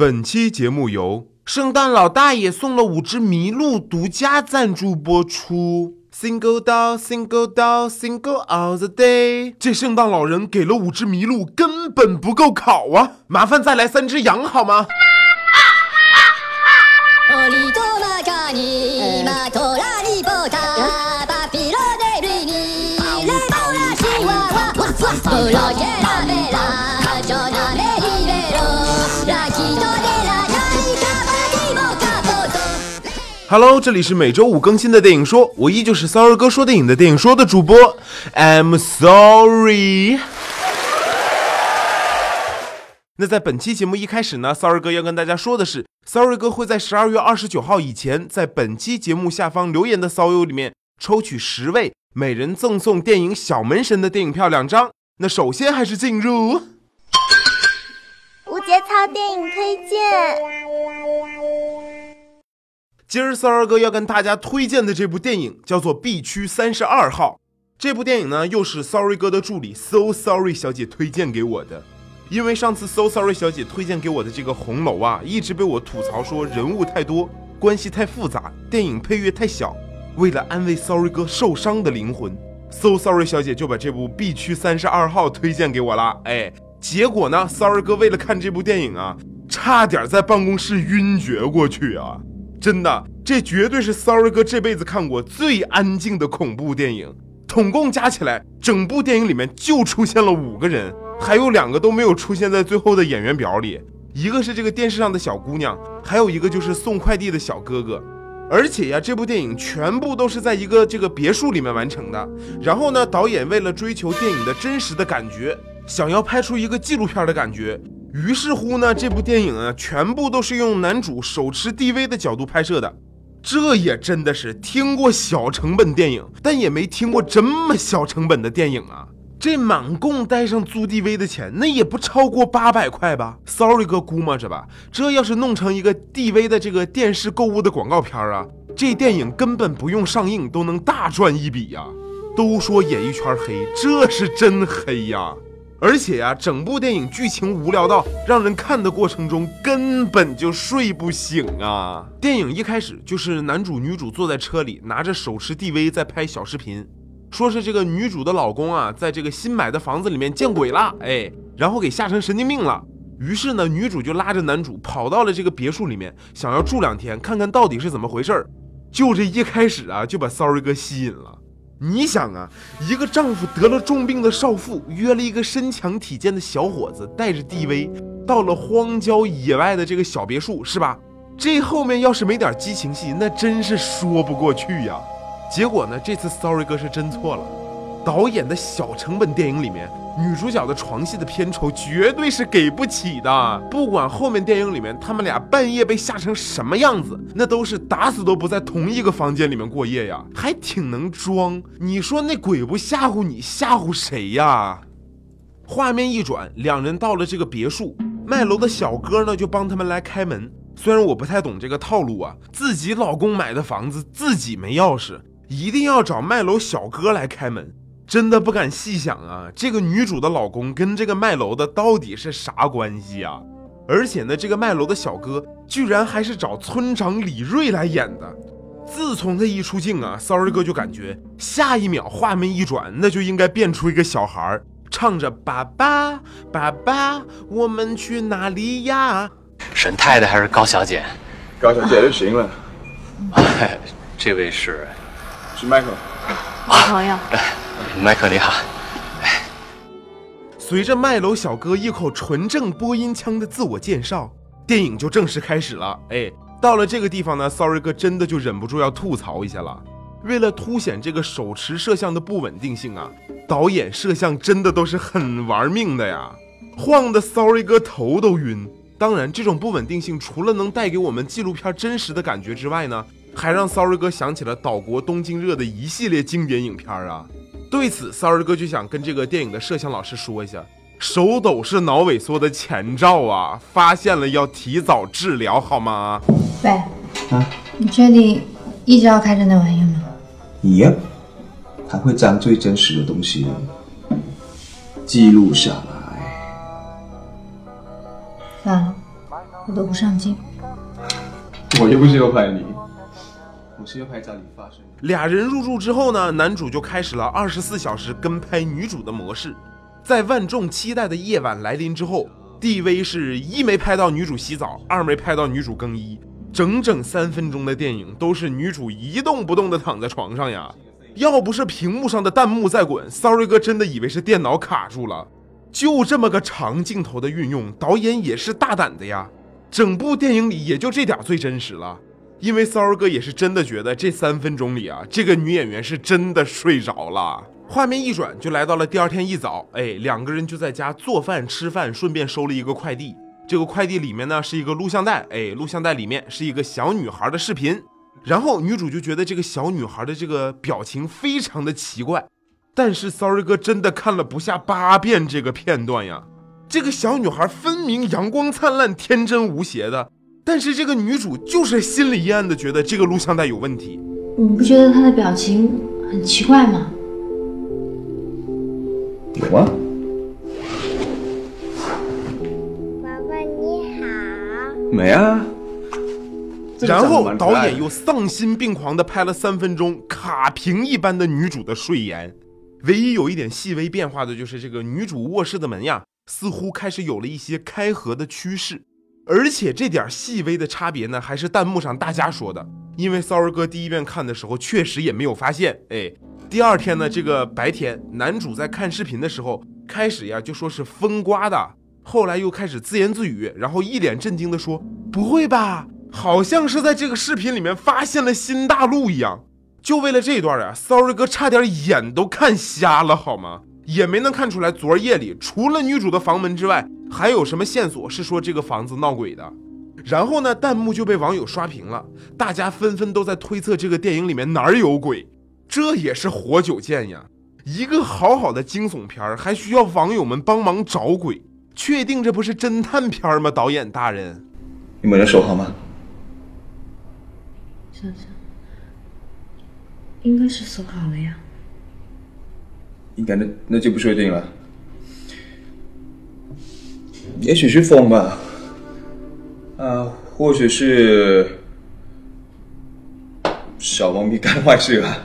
本期节目由圣诞老大爷送了五只麋鹿独家赞助播出。Single doll, single doll, single all the day。这圣诞老人给了五只麋鹿，根本不够烤啊！麻烦再来三只羊好吗？Hello，这里是每周五更新的电影说，我依旧是 sorry 哥说电影的电影说的主播，I'm sorry。那在本期节目一开始呢，，sorry 哥要跟大家说的是，，sorry 哥会在十二月二十九号以前，在本期节目下方留言的骚友里面抽取十位，每人赠送电影《小门神》的电影票两张。那首先还是进入。无节操电影推荐，今儿骚儿哥要跟大家推荐的这部电影叫做《B 区三十二号》。这部电影呢，又是 Sorry 哥的助理 So Sorry 小姐推荐给我的。因为上次 So Sorry 小姐推荐给我的这个红楼啊，一直被我吐槽说人物太多，关系太复杂，电影配乐太小。为了安慰 Sorry 哥受伤的灵魂，So Sorry 小姐就把这部 B 区三十二号推荐给我了。哎，结果呢，Sorry 哥为了看这部电影啊，差点在办公室晕厥过去啊！真的，这绝对是 Sorry 哥这辈子看过最安静的恐怖电影。统共加起来，整部电影里面就出现了五个人，还有两个都没有出现在最后的演员表里。一个是这个电视上的小姑娘，还有一个就是送快递的小哥哥。而且呀，这部电影全部都是在一个这个别墅里面完成的。然后呢，导演为了追求电影的真实的感觉，想要拍出一个纪录片的感觉，于是乎呢，这部电影啊，全部都是用男主手持 DV 的角度拍摄的。这也真的是听过小成本电影，但也没听过这么小成本的电影啊！这满共带上租 DV 的钱，那也不超过八百块吧？Sorry 哥估摸着吧，这要是弄成一个 DV 的这个电视购物的广告片啊，这电影根本不用上映都能大赚一笔呀！都说演艺圈黑，这是真黑呀！而且呀，整部电影剧情无聊到让人看的过程中根本就睡不醒啊！电影一开始就是男主女主坐在车里，拿着手持 DV 在拍小视频，说是这个女主的老公啊，在这个新买的房子里面见鬼了，哎，然后给吓成神经病了。于是呢，女主就拉着男主跑到了这个别墅里面，想要住两天，看看到底是怎么回事儿。就这一开始啊，就把 Sorry 哥吸引了。你想啊，一个丈夫得了重病的少妇，约了一个身强体健的小伙子，带着 DV 到了荒郊野外的这个小别墅，是吧？这后面要是没点激情戏，那真是说不过去呀。结果呢，这次 Sorry 哥是真错了。导演的小成本电影里面，女主角的床戏的片酬绝对是给不起的。不管后面电影里面他们俩半夜被吓成什么样子，那都是打死都不在同一个房间里面过夜呀，还挺能装。你说那鬼不吓唬你，吓唬谁呀？画面一转，两人到了这个别墅，卖楼的小哥呢就帮他们来开门。虽然我不太懂这个套路啊，自己老公买的房子自己没钥匙，一定要找卖楼小哥来开门。真的不敢细想啊，这个女主的老公跟这个卖楼的到底是啥关系啊？而且呢，这个卖楼的小哥居然还是找村长李瑞来演的。自从他一出镜啊，Sorry 哥就感觉下一秒画面一转，那就应该变出一个小孩儿，唱着“爸爸，爸爸，我们去哪里呀沈太太还是高小姐？高小姐就行了，哎，这位是是迈克。朋友，麦克，你好。！”随着卖楼小哥一口纯正播音腔的自我介绍，电影就正式开始了。哎，到了这个地方呢，Sorry 哥真的就忍不住要吐槽一下了。为了凸显这个手持摄像的不稳定性啊，导演摄像真的都是很玩命的呀，晃得 Sorry 哥头都晕。当然，这种不稳定性除了能带给我们纪录片真实的感觉之外呢，还让 Sorry 哥想起了岛国东京热的一系列经典影片啊。对此，Sorry 哥就想跟这个电影的摄像老师说一下，手抖是脑萎缩的前兆啊，发现了要提早治疗，好吗？喂，啊，你确定一直要开着那玩意吗？耶，它会将最真实的东西记录下来。算了，我都不上镜。我又不是要拍你，我是要拍家里发生的。俩人入住之后呢，男主就开始了二十四小时跟拍女主的模式。在万众期待的夜晚来临之后，DV 是一没拍到女主洗澡，二没拍到女主更衣，整整三分钟的电影都是女主一动不动的躺在床上呀。要不是屏幕上的弹幕在滚，Sorry 哥真的以为是电脑卡住了。就这么个长镜头的运用，导演也是大胆的呀。整部电影里也就这点最真实了，因为 Sorry 哥也是真的觉得这三分钟里啊，这个女演员是真的睡着了。画面一转就来到了第二天一早，哎，两个人就在家做饭吃饭，顺便收了一个快递。这个快递里面呢是一个录像带，哎，录像带里面是一个小女孩的视频。然后女主就觉得这个小女孩的这个表情非常的奇怪，但是 Sorry 哥真的看了不下八遍这个片段呀。这个小女孩分明阳光灿烂、天真无邪的，但是这个女主就是心里阴暗的觉得这个录像带有问题。你不觉得她的表情很奇怪吗？有啊，娃娃你好，没啊。然后导演又丧心病狂地拍了三分钟卡屏一般的女主的睡颜，唯一有一点细微变化的就是这个女主卧室的门呀，似乎开始有了一些开合的趋势，而且这点细微的差别呢，还是弹幕上大家说的，因为骚儿哥第一遍看的时候确实也没有发现，哎，第二天呢，这个白天男主在看视频的时候，开始呀就说是风刮的，后来又开始自言自语，然后一脸震惊的说：“不会吧？好像是在这个视频里面发现了新大陆一样。”就为了这一段啊，Sorry 哥差点眼都看瞎了，好吗？也没能看出来昨儿夜里除了女主的房门之外，还有什么线索是说这个房子闹鬼的。然后呢，弹幕就被网友刷屏了，大家纷纷都在推测这个电影里面哪儿有鬼，这也是活久见呀。一个好好的惊悚片儿，还需要网友们帮忙找鬼，确定这不是侦探片儿吗？导演大人，你们的手好吗？想想，应该是锁好了呀。应该那那就不确定了，也许是风吧，啊，或许是小猫咪干坏事了。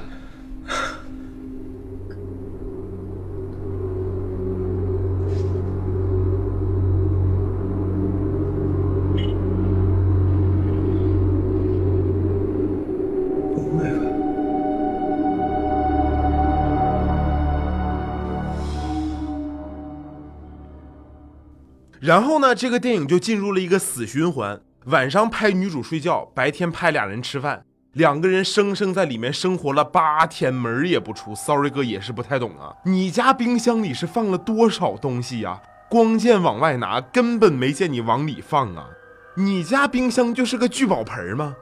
然后呢，这个电影就进入了一个死循环，晚上拍女主睡觉，白天拍俩人吃饭，两个人生生在里面生活了八天，门儿也不出。Sorry 哥也是不太懂啊，你家冰箱里是放了多少东西呀、光见往外拿，根本没见你往里放啊！你家冰箱就是个聚宝盆吗？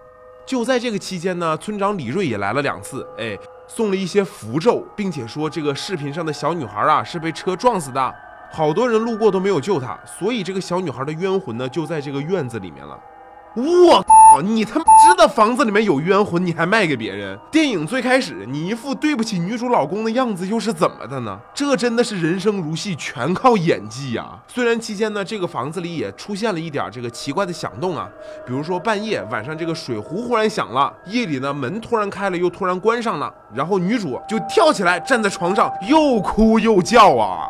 就在这个期间呢，村长李瑞也来了两次，哎，送了一些符咒，并且说这个视频上的小女孩啊是被车撞死的，好多人路过都没有救她，所以这个小女孩的冤魂呢就在这个院子里面了。我靠！你他妈知道房子里面有冤魂，你还卖给别人？电影最开始你一副对不起女主老公的样子，又是怎么的呢？这真的是人生如戏，全靠演技呀、虽然期间呢，这个房子里也出现了一点这个奇怪的响动啊，比如说半夜晚上这个水壶忽然响了，夜里呢门突然开了又突然关上了，然后女主就跳起来站在床上又哭又叫啊。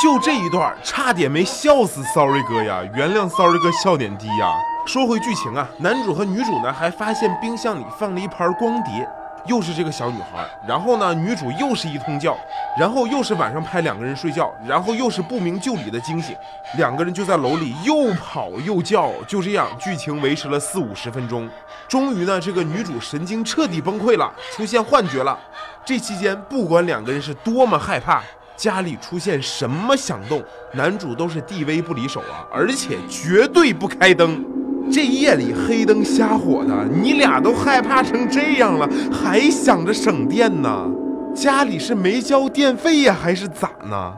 就这一段，差点没笑死 Sorry 哥呀！原谅 Sorry 哥笑点低呀。说回剧情啊，男主和女主呢还发现冰箱里放了一盘光碟，又是这个小女孩。然后呢，女主又是一通叫，然后又是晚上拍两个人睡觉，然后又是不明就里的惊醒，两个人就在楼里又跑又叫，就这样剧情维持了四五十分钟。终于呢，这个女主神经彻底崩溃了，出现幻觉了。这期间，不管两个人是多么害怕。家里出现什么响动，男主都是地威不离手啊，而且绝对不开灯。这夜里黑灯瞎火的，你俩都害怕成这样了，还想着省电呢？家里是没交电费呀，还是咋呢？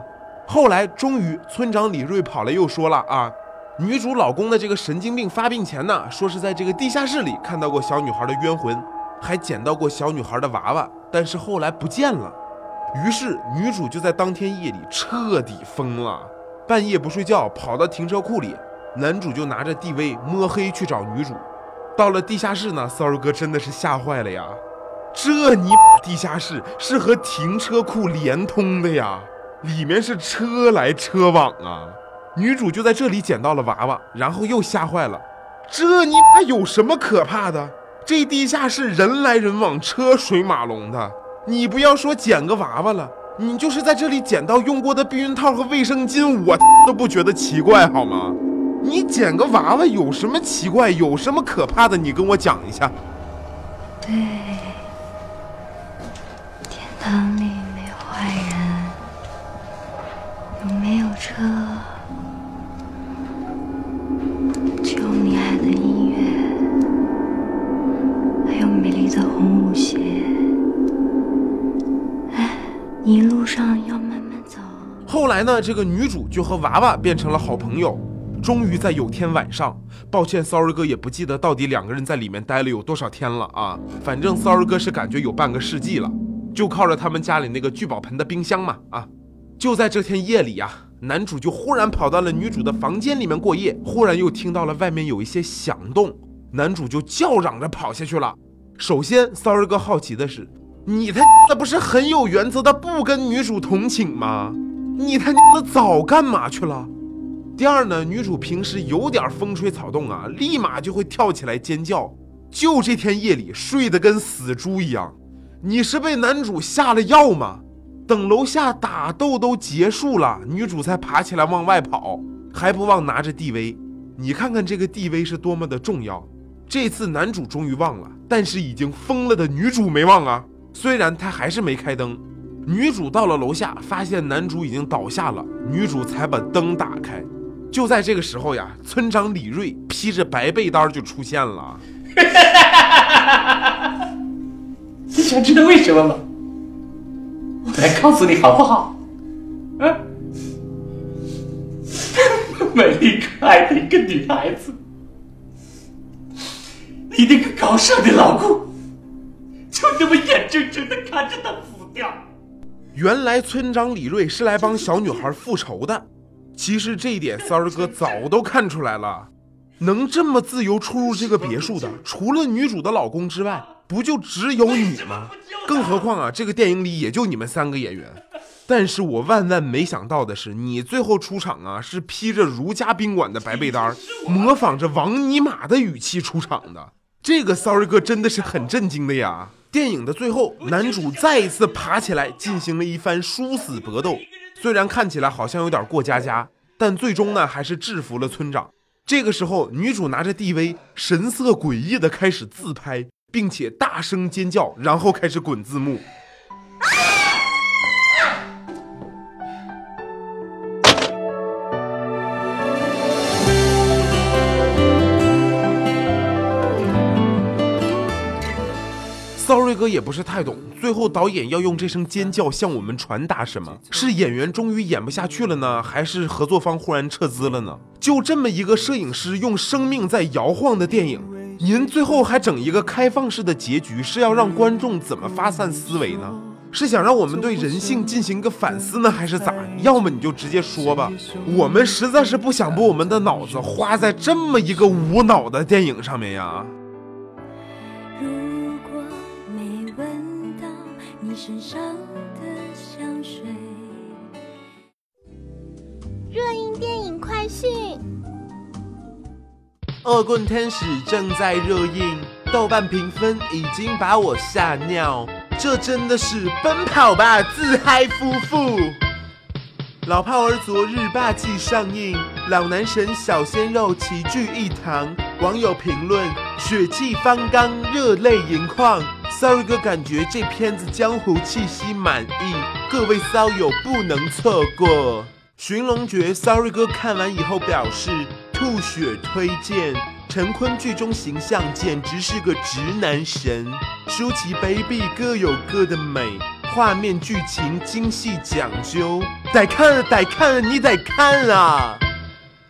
后来终于，村长李瑞跑来又说了啊，女主老公的这个神经病发病前呢，说是在这个地下室里看到过小女孩的冤魂，还捡到过小女孩的娃娃。但是后来不见了。于是女主就在当天夜里彻底疯了，半夜不睡觉，跑到停车库里，男主就拿着 DV 摸黑去找女主。到了地下室呢，sorry 哥真的是吓坏了呀！这你地下室是和停车库连通的呀，里面是车来车往啊。女主就在这里捡到了娃娃，然后又吓坏了。这你有什么可怕的？这地下室人来人往，车水马龙的。你不要说捡个娃娃了，你就是在这里捡到用过的避孕套和卫生巾，我都不觉得奇怪，好吗？你捡个娃娃有什么奇怪？有什么可怕的？你跟我讲一下。对，天堂里没有坏人，有没有车，一路上要慢慢走。后来呢，这个女主就和娃娃变成了好朋友。终于在有天晚上，抱歉，sorry 哥也不记得到底两个人在里面待了有多少天了啊。反正 sorry 哥是感觉有半个世纪了，就靠着他们家里那个聚宝盆的冰箱嘛啊。就在这天夜里呀、男主就忽然跑到了女主的房间里面过夜，忽然又听到了外面有一些响动，男主就叫嚷着跑下去了。首先，sorry 哥好奇的是，你他妈的不是很有原则的不跟女主同寝吗？你他娘的早干嘛去了？第二呢，女主平时有点风吹草动啊，立马就会跳起来尖叫。就这天夜里睡得跟死猪一样，你是被男主下了药吗？等楼下打斗都结束了，女主才爬起来往外跑，还不忘拿着 DV。你看看这个 DV 是多么的重要。这次男主终于忘了，但是已经疯了的女主没忘啊。虽然他还是没开灯，女主到了楼下，发现男主已经倒下了，女主才把灯打开。就在这个时候呀，村长李瑞披着白被单就出现了。你想知道为什么吗？我来告诉你好不好？啊，美丽可爱的一个女孩子，你那个高尚的老公，就那么眼睁睁的看着他死掉。原来村长李瑞是来帮小女孩复仇的。其实这一点三儿哥早都看出来了。能这么自由出入这个别墅的，除了女主的老公之外，不就只有你吗？更何况啊，这个电影里也就你们三个演员。但是我万万没想到的是，你最后出场啊，是披着如家宾馆的白被单，模仿着王尼玛的语气出场的。这个 sorry 哥真的是很震惊的呀！电影的最后，男主再一次爬起来，进行了一番殊死搏斗。虽然看起来好像有点过家家，但最终呢，还是制服了村长。这个时候，女主拿着 DV，神色诡异的开始自拍，并且大声尖叫，然后开始滚字幕。赵瑞哥也不是太懂，最后导演要用这声尖叫向我们传达什么？是演员终于演不下去了呢，还是合作方忽然撤资了呢？就这么一个摄影师用生命在摇晃的电影，您最后还整一个开放式的结局，是要让观众怎么发散思维呢？是想让我们对人性进行一个反思呢，还是咋？要么你就直接说吧，我们实在是不想把我们的脑子花在这么一个无脑的电影上面呀。如果没闻到你身上的香水，热映电影快讯。恶棍天使正在热映，豆瓣评分已经把我吓尿，这真的是奔跑吧自嗨夫妇。老炮儿昨日霸气上映，老男神小鲜肉齐聚一堂，网友评论血气方刚，热泪盈眶。Sorry 哥感觉这片子江湖气息满意，各位骚友不能错过。寻龙诀，Sorry 哥看完以后表示吐血推荐。陈坤剧中形象简直是个直男神，舒淇、baby 各有各的美，画面剧情精细讲究，得看得看，你得看啊！